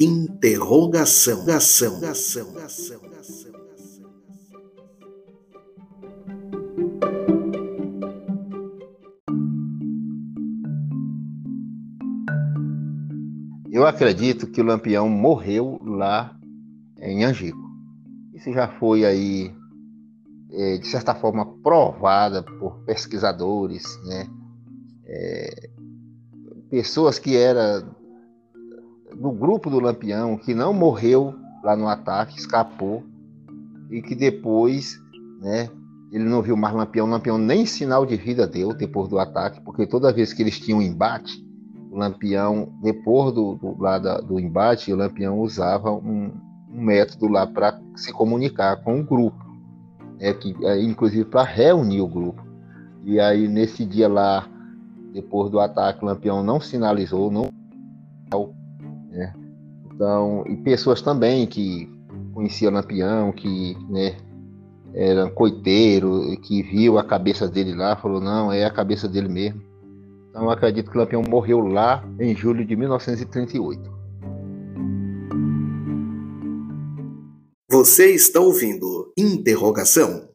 Interrogação. Ação. Ação. Ação. Eu acredito que o Lampião morreu lá em Angico. Isso já foi aí, é, de certa forma, provada por pesquisadores, né? É, pessoas que eram do grupo do Lampião, que não morreu lá no ataque, escapou, e que depois, né, ele não viu mais Lampião, Lampião nem sinal de vida deu depois do ataque, porque toda vez que eles tinham embate, o Lampião, depois do, do, lá da, do embate, o Lampião usava um, um método lá para se comunicar com o grupo, né, que, é, inclusive para reunir o grupo. E aí, nesse dia lá, depois do ataque, o Lampião não sinalizou, não. Então, e pessoas também que conheciam Lampião, que né, era coiteiro, que viu a cabeça dele lá, falou: não, é a cabeça dele mesmo. Então eu acredito que Lampião morreu lá em julho de 1938. Você está ouvindo Interrogação